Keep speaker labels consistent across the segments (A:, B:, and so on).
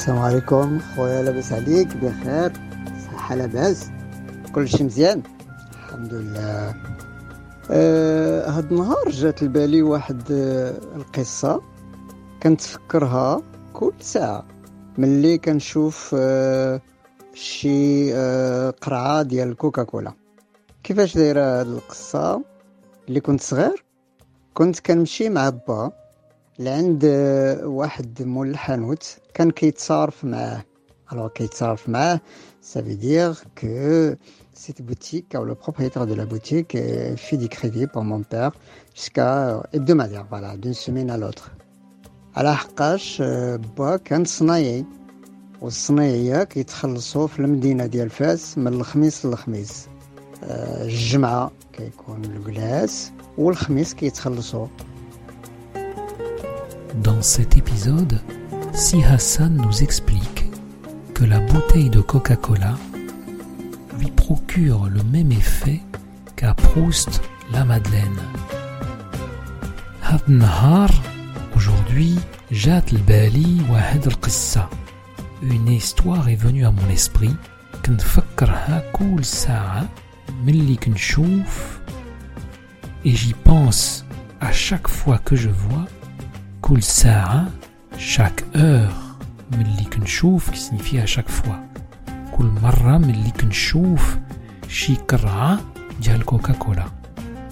A: السلام عليكم خويا لاباس عليك بخير صحة لاباس كلشي مزيان؟ الحمد لله. آه هاد النهار جات لبالي واحد آه القصة كنتفكرها كل ساعة. ملي كنشوف آه شي آه قرعة ديال كوكاكولا. كيفاش دايرة هاد القصة؟ اللي كنت صغير كنت كنمشي مع با لعند واحد مول الحانوت كان كيتصارف معاه. alors كيتصارف معاه ça veut dire que cette boutique ou le propriétaire de la boutique fait des crédits pour mon père jusqu'à hebdomadaire voilà d'une semaine à على حقاش با كان صنايعي والصنايعية كيتخلصوا في المدينة ديال فاس من الخميس للخميس الجمعة كيكون الكلاس والخميس كيتخلصوا
B: Dans cet épisode, Si Hassan nous explique que la bouteille de Coca-Cola lui procure le même effet qu'à Proust la Madeleine. هاد النهار aujourd'hui جات لبالي واحد القصة Une histoire est venue à mon esprit كنفكرها كل ساعة ملي كنشوف et j'y pense à chaque fois que je vois كل ساعة chaque heure ملي كنشوف qui signifie à chaque fois كل مرة ملي كنشوف شي قرعة ديال كوكاكولا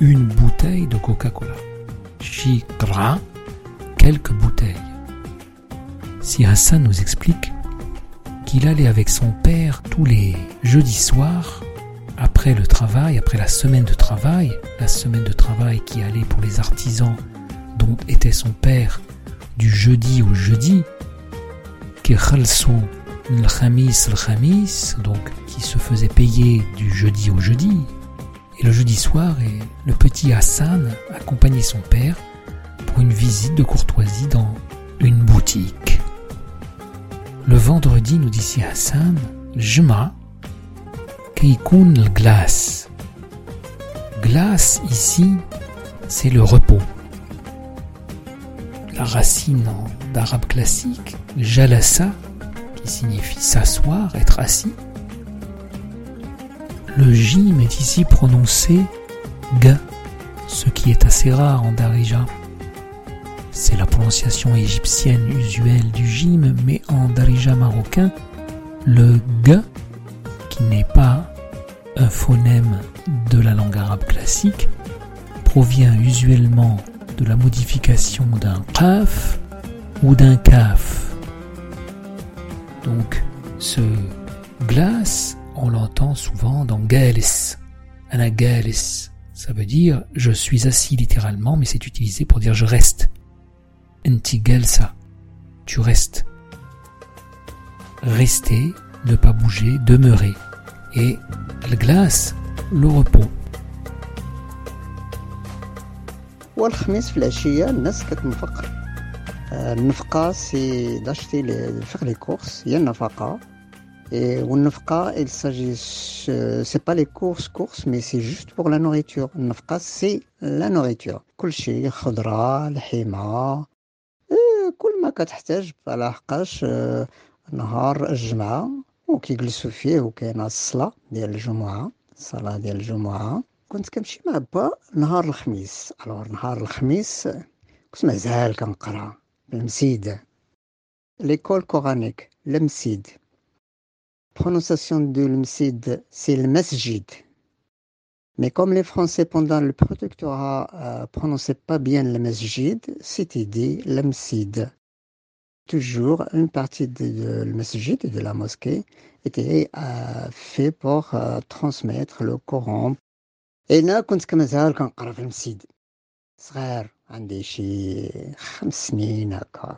B: une bouteille de Coca-Cola شي قرعة quelques bouteilles Si Hassan nous explique qu'il allait avec son père tous les jeudis soirs après le travail, après la semaine de travail, la semaine de travail qui allait pour les artisans dont était son père du jeudi au jeudi, qui se faisait payer du jeudi au jeudi. Et le jeudi soir, le petit Hassan accompagnait son père pour une visite de courtoisie dans une boutique. Le vendredi, nous dit Hassan, Juma, Keikun glace. Glace ici, c'est le repos racine d'arabe classique, jalassa, qui signifie s'asseoir, être assis. Le jim est ici prononcé ga, ce qui est assez rare en darija. C'est la prononciation égyptienne usuelle du jim, mais en darija marocain, le ga, qui n'est pas un phonème de la langue arabe classique, provient usuellement de la modification d'un qaf ou d'un kaf. Donc, ce glace, on l'entend souvent dans galis. Ana galis, ça veut dire je suis assis littéralement, mais c'est utilisé pour dire je reste. Enti galsa, tu restes. Rester, ne pas bouger, demeurer. Et le glace, le repos.
A: والخميس في العشية الناس كتنفق. النفقة سي داشتي فيغ لي كورس هي النفقة. والنفقة il s'agit c'est pas les courses courses mais c'est juste pour la nourriture. النفقة سي la nourriture. كل شيء خضرة لحمة. كل ما كتحتاج على حقاش نهار الجمعة. وكيجلسوا فيه وكاينة الصلاة ديال الجمعة الصلاه ديال الجمعة. كنت كنمشي مع با نهار الخميس الوغ نهار الخميس كنت مازال كنقرا المسيد ليكول كورانيك المسيد prononciation de l'Msid, c'est le masjid. Mais comme les Français pendant le protectorat euh, prononçaient pas bien le masjid, c'était dit l'Msid. Toujours une partie de, de le masjid, de la mosquée, était euh, fait pour euh, transmettre le Coran أنا كنت كمازال كنقرا في المسيد صغير عندي شي خمس سنين هكا.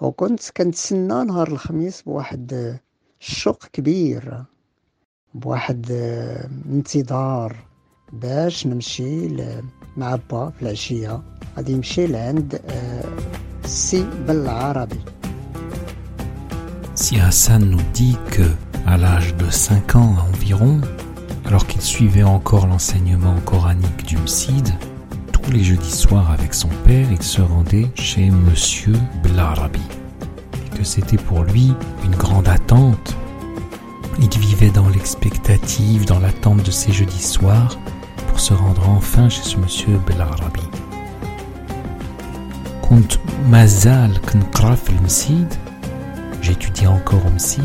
A: وكنت كنتسنى نهار الخميس بواحد الشوق كبير بواحد انتظار باش نمشي مع با في العشية. غادي نمشي لعند السي بالعربي.
B: Si Hassan nous dit que, à l'âge de 5 ans environ, alors qu'il suivait encore l'enseignement coranique du Msid, tous les jeudis soirs avec son père, il se rendait chez Monsieur Blarabi. Et que c'était pour lui une grande attente. Il vivait dans l'expectative, dans l'attente de ces jeudis soirs pour se rendre enfin chez ce Monsieur Blarabi. Compte Mazal j'étudiais encore au Msid,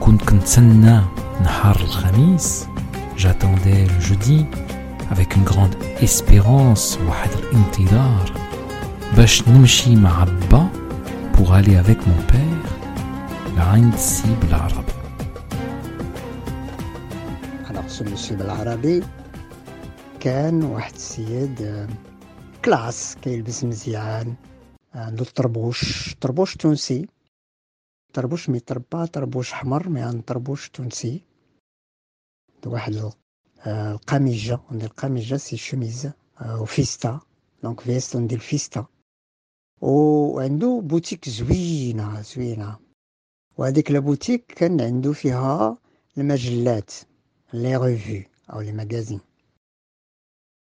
B: Kunt Knsanna Nhar al-Khamis, J'attendais le jeudi avec une grande espérance الانتظار باش نمشي مع با pour aller avec mon père لعند سي بالعربي
A: Alors ce monsieur بالعربي كان واحد السيد كلاس كيلبس مزيان عنده الطربوش طربوش تونسي طربوش ميتربى طربوش حمر مي عن طربوش تونسي واحد القميجة. عندي القميجة سي شوميز وفيستا دونك فيست عندي الفيستا. وعنده بوتيك زوينة زوينة. وهذيك لابوتيك كان عنده فيها المجلات لي ريفي أو لي ماغازين.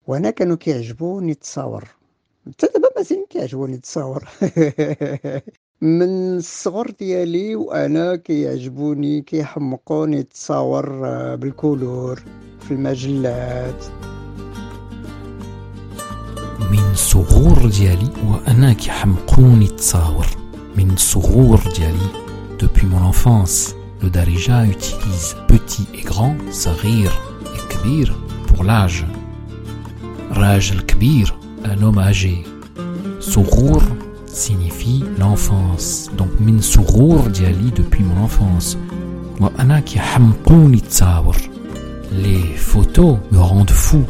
A: وأنا كانوا كيعجبوني التصاور. حتى دابا مازال كيعجبوني التصاور. من الصغر ديالي وأنا كيعجبوني كيحمقوني التصاور بالكولور في المجلات.
B: من صغور ديالي وأنا كيحمقوني التصاور من صغور ديالي depuis mon enfance le darija utilise petit et grand صغير et كبير pour l'âge. راجل كبير un homme âgé. صغور signifie l'enfance. Donc min surur diali depuis mon enfance. Les photos me rendent fou.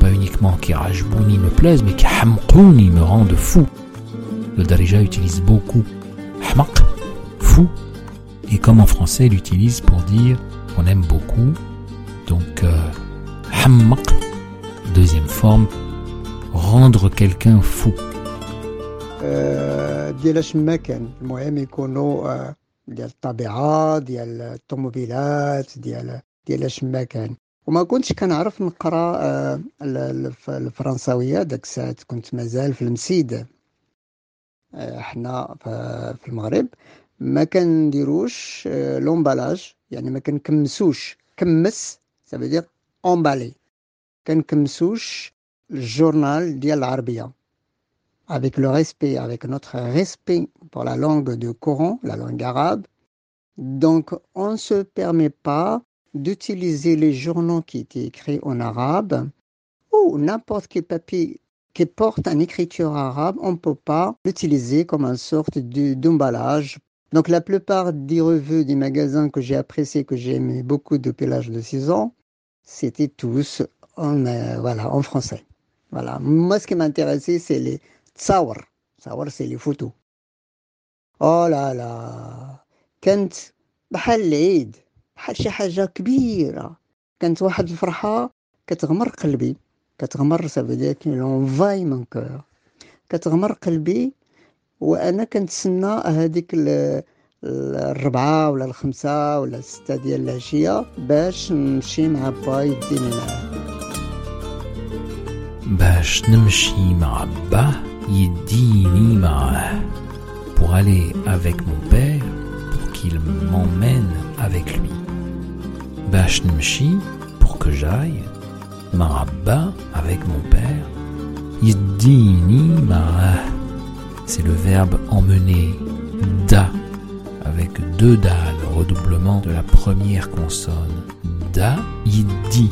B: Pas uniquement qui rajbouni me plaisent, mais qui hamqouni me rendent fou. Le darija utilise beaucoup hmaq, fou. Et comme en français, il utilise pour dire on aime beaucoup. Donc euh, hammaq, deuxième forme, rendre quelqu'un fou.
A: ديال اش ما كان. المهم يكونوا ديال الطبيعة ديال الطوموبيلات ديال ديال ما كان. وما كنتش كنعرف نقرا الفرنساوية. داك الساعات كنت مازال في المسيد. حنا في المغرب. ما كنديروش لومبالاج. يعني ما كنكمسوش. كمس سافو دير اونبالي كنكمسوش الجورنال ديال العربية. Avec le respect, avec notre respect pour la langue du Coran, la langue arabe. Donc, on ne se permet pas d'utiliser les journaux qui étaient écrits en arabe ou n'importe quel papier qui porte une écriture arabe, on ne peut pas l'utiliser comme une sorte d'emballage. Donc, la plupart des revues, des magasins que j'ai appréciés, que j'ai aimé beaucoup depuis l'âge de 6 ans, c'était tous en, euh, voilà, en français. Voilà. Moi, ce qui m'intéressait, c'est les تصاور سي لي فوتو. أو لا لا كانت بحال العيد بحال شي حاجة كبيرة. كانت واحد الفرحة كتغمر قلبي. كتغمر سافو لونفاي من كور كتغمر قلبي وأنا كنتسنى هذيك الربعة ولا الخمسة ولا الستة ديال العشية باش نمشي مع با يديني معاه.
B: باش نمشي مع باه pour aller avec mon père, pour qu'il m'emmène avec lui. Bashnimshi pour que j'aille, Marabba avec mon père, Yedini c'est le verbe emmener, da avec deux da, le redoublement de la première consonne, da, yiddi.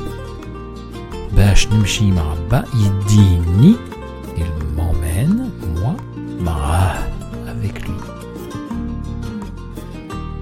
B: Bashnimshi Marabba, Yedini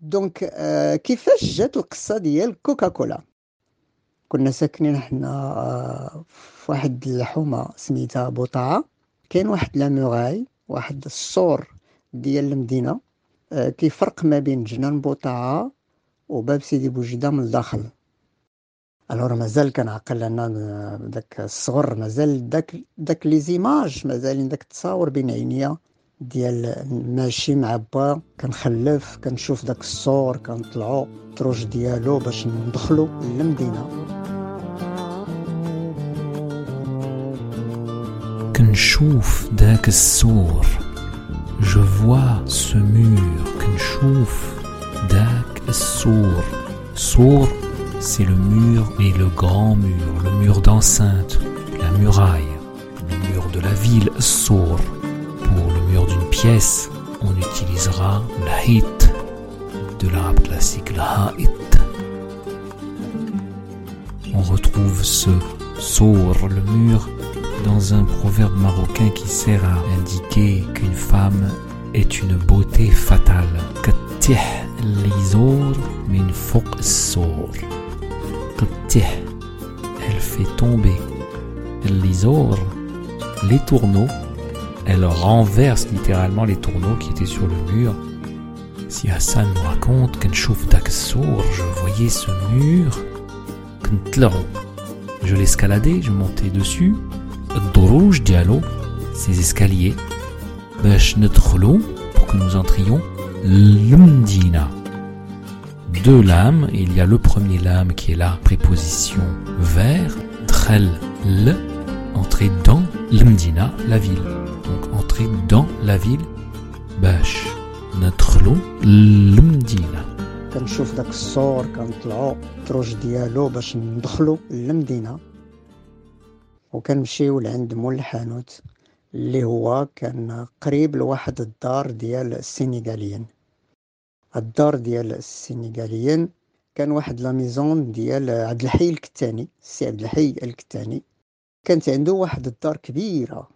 A: دونك كيفاش جات القصة ديال كوكا كولا كنا ساكنين حنا آه، في واحد الحومة سميتها بوطاعة. كاين واحد لاموغاي واحد السور ديال المدينة آه، كيفرق ما بين جنان بوطاعة وباب سيدي بوجدة من الداخل. الوغ مازال كنعقل أنا داك الصغر مازال داك داك لي زيماج مازال داك التصاور بين عينيا. ديال ماشي مع با كنخلف كنشوف داك الصور كنطلعو التروج ديالو باش ندخلو للمدينة
B: كنشوف داك السور جو فوا سو مور كنشوف داك السور سور c'est le mur et le grand mur, le mur d'enceinte, la muraille, le mur de la ville, sour. Pièce, on utilisera la hit de l'arabe classique, la ha'it. On retrouve ce sour, le mur, dans un proverbe marocain qui sert à indiquer qu'une femme est une beauté fatale. min elle fait tomber l'isor, les tourneaux elle renverse littéralement les tourneaux qui étaient sur le mur. Si Hassan nous raconte qu'un chouf d'Aksour, je voyais ce mur, je l'escaladais, je montais dessus, rouge dialo, ces escaliers, pour que nous entrions, l'umdina. Deux lames, il y a le premier lame qui est la préposition vers, drel, le, entrer dans l'umdina, la ville. Donc entrer dans la ville. باش ندخلو للمدينة
A: كنشوف داك الصور كنطلعو التروج ديالو باش ندخلو للمدينة وكنمشيو لعند مول الحانوت اللي هو كان قريب لواحد الدار ديال السينيغاليين الدار ديال السينيغاليين كان واحد لا ميزون ديال عبد الحي الكتاني السي عبد الحي الكتاني كانت عنده واحد الدار كبيره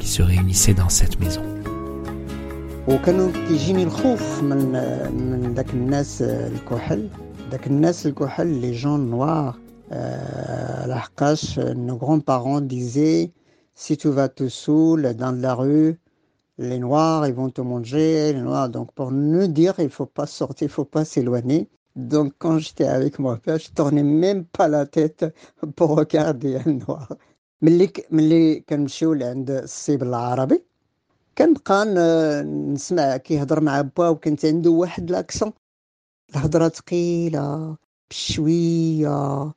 B: qui se réunissaient dans cette maison.
A: les gens noirs euh, euh, nos grands-parents disaient si tu vas te saouler dans la rue, les noirs, ils vont te manger, les noirs. Donc, pour nous dire, il faut pas sortir, il faut pas s'éloigner. Donc, quand j'étais avec mon père, je tournais même pas la tête pour regarder un noir. ملي ملي كنمشيو لعند الصيب العربي كنبقى نسمع كيهضر مع با وكانت عنده واحد لاكسون. الهضرة ثقيله بشوية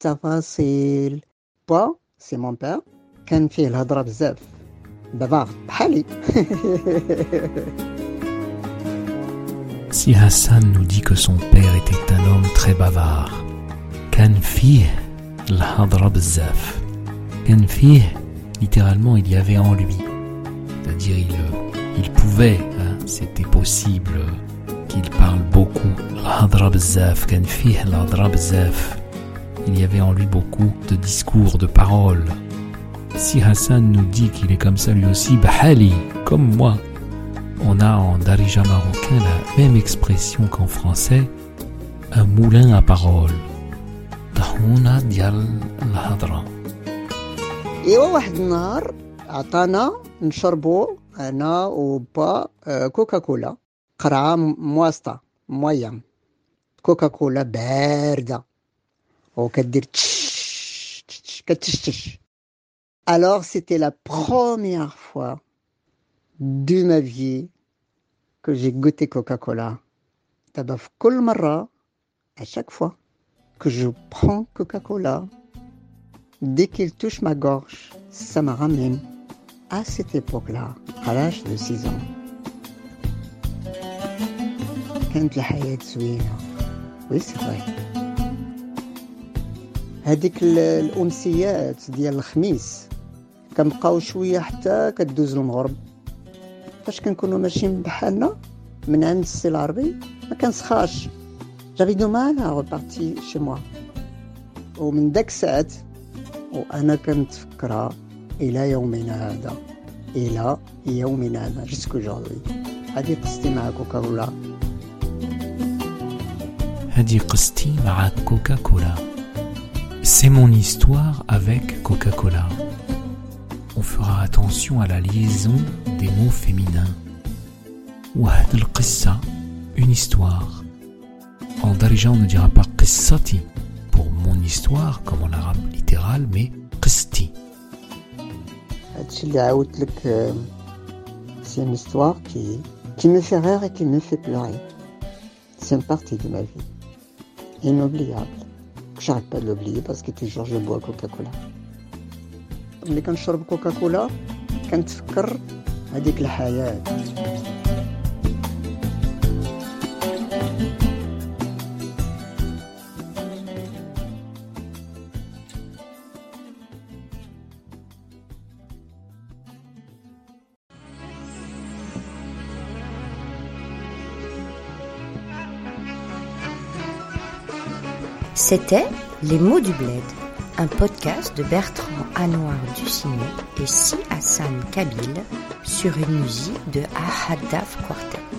A: تفاصيل. با سي مون بير كان فيه الهضرة بزاف. بابا بحالي.
B: Si Hassan nous dit que son père était un homme très bavard, كان فيه الهضرة بزاف. Littéralement il y avait en lui. C'est-à-dire il, il pouvait, hein, c'était possible qu'il parle beaucoup. Il y avait en lui beaucoup de discours, de paroles. Si Hassan nous dit qu'il est comme ça lui aussi, Bahali, comme moi, on a en Darija marocain la même expression qu'en français, un moulin à paroles. Tahuna dial.
A: ايوا واحد النهار عطانا نشربو انا وبا آه، كوكا كولا قرعه مواسطه مويا كوكا كولا بارده Alors c'était la première fois de ma vie que j'ai goûté Coca-Cola. D'abord, à chaque fois que je prends Coca-Cola, Dès qu'il touche ma gorge, ça me ramène à cette époque-là, à l'âge de 6 ans. كانت الحياة وي سي فري هذيك الأمسيات ديال الخميس. كنبقاو شوية حتى كدوز المغرب. فاش كنكونو ماشيين بحالنا من عند السي العربي ما كنسخاش جافي دو مال ا ريبارتي شي موا ومن داك الساعات وانا كنتفكرها الى يومنا هذا الى يومنا هذا جوسكو جوردي هذه قصتي مع كوكاكولا
B: هذه قصتي مع كوكاكولا C'est mon histoire avec Coca-Cola. On fera attention à la liaison des mots féminins. وهاد القصة une histoire. En darija on ne dira pas qissati pour mon histoire comme en arabe littéral mais qisti.
A: هادشي اللي عاودت لك c'est une histoire qui, qui me fait rire et qui me fait pleurer. C'est une partie de ma vie. Inoubliable. J'arrête pas de l'oublier parce que toujours je bois Coca-Cola. ملي كنشرب كوكاكولا كنتفكر هذيك الحياة
C: C'était Les mots du bled, un podcast de Bertrand Anouar Ducinet et Si Hassan Kabil sur une musique de Ahadaf Quartet.